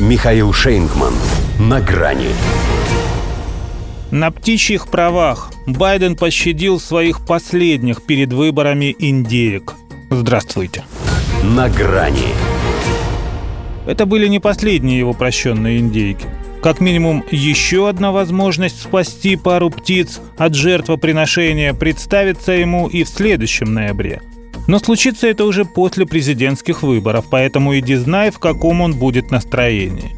Михаил Шейнгман. На грани. На птичьих правах Байден пощадил своих последних перед выборами индеек. Здравствуйте. На грани. Это были не последние его прощенные индейки. Как минимум, еще одна возможность спасти пару птиц от жертвоприношения представится ему и в следующем ноябре. Но случится это уже после президентских выборов, поэтому иди знай, в каком он будет настроении.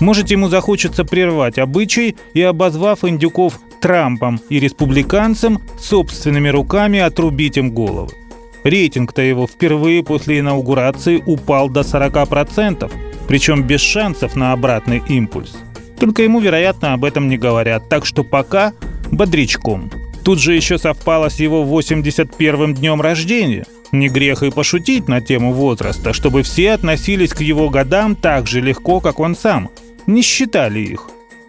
Может, ему захочется прервать обычай и, обозвав индюков Трампом и республиканцем, собственными руками отрубить им головы. Рейтинг-то его впервые после инаугурации упал до 40%, причем без шансов на обратный импульс. Только ему, вероятно, об этом не говорят, так что пока бодрячком. Тут же еще совпало с его 81-м днем рождения – не грех и пошутить на тему возраста, чтобы все относились к его годам так же легко, как он сам. Не считали их.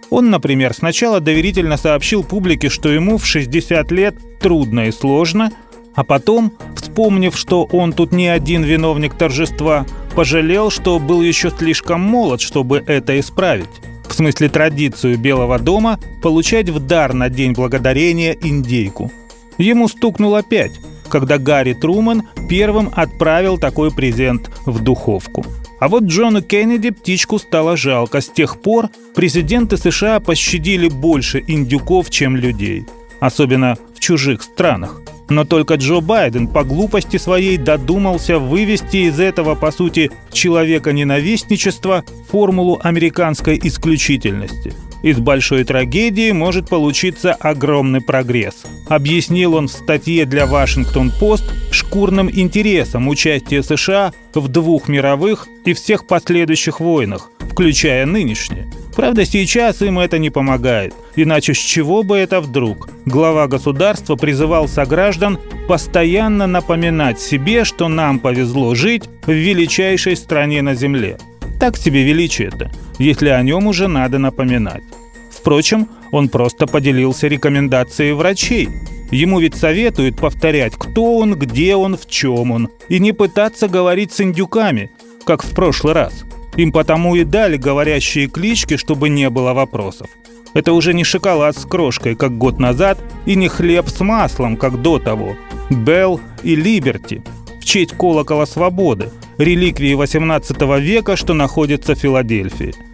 Он, например, сначала доверительно сообщил публике, что ему в 60 лет трудно и сложно, а потом, вспомнив, что он тут не один виновник торжества, пожалел, что был еще слишком молод, чтобы это исправить. В смысле традицию Белого дома получать в дар на День Благодарения индейку. Ему стукнуло пять, когда Гарри Труман первым отправил такой презент в духовку. А вот Джону Кеннеди птичку стало жалко. С тех пор президенты США пощадили больше индюков, чем людей. Особенно в чужих странах. Но только Джо Байден по глупости своей додумался вывести из этого, по сути, человека-ненавистничества формулу американской исключительности – из большой трагедии может получиться огромный прогресс. Объяснил он в статье для Вашингтон-Пост шкурным интересом участия США в двух мировых и всех последующих войнах, включая нынешние. Правда, сейчас им это не помогает. Иначе с чего бы это вдруг? Глава государства призывал сограждан постоянно напоминать себе, что нам повезло жить в величайшей стране на Земле. Так себе величие-то если о нем уже надо напоминать. Впрочем, он просто поделился рекомендацией врачей. Ему ведь советуют повторять, кто он, где он, в чем он, и не пытаться говорить с индюками, как в прошлый раз. Им потому и дали говорящие клички, чтобы не было вопросов. Это уже не шоколад с крошкой, как год назад, и не хлеб с маслом, как до того. Белл и Либерти в честь колокола свободы, реликвии 18 века, что находится в Филадельфии –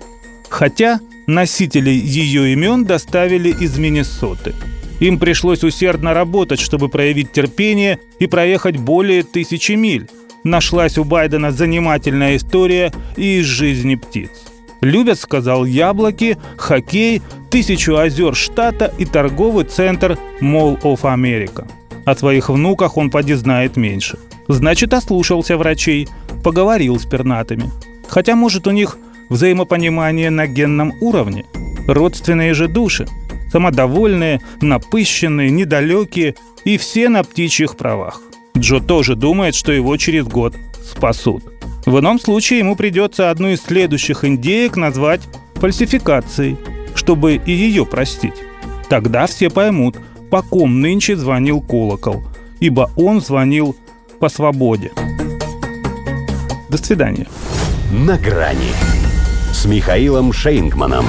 Хотя носителей ее имен доставили из Миннесоты. Им пришлось усердно работать, чтобы проявить терпение и проехать более тысячи миль. Нашлась у Байдена занимательная история из жизни птиц. Любят, сказал, яблоки, хоккей, тысячу озер штата и торговый центр Mall of America. О своих внуках он поди знает меньше. Значит, ослушался врачей, поговорил с пернатыми. Хотя, может, у них взаимопонимание на генном уровне. Родственные же души, самодовольные, напыщенные, недалекие и все на птичьих правах. Джо тоже думает, что его через год спасут. В ином случае ему придется одну из следующих индеек назвать фальсификацией, чтобы и ее простить. Тогда все поймут, по ком нынче звонил колокол, ибо он звонил по свободе. До свидания. На грани с Михаилом Шейнгманом.